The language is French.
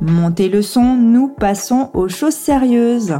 Montez le son, nous passons aux choses sérieuses.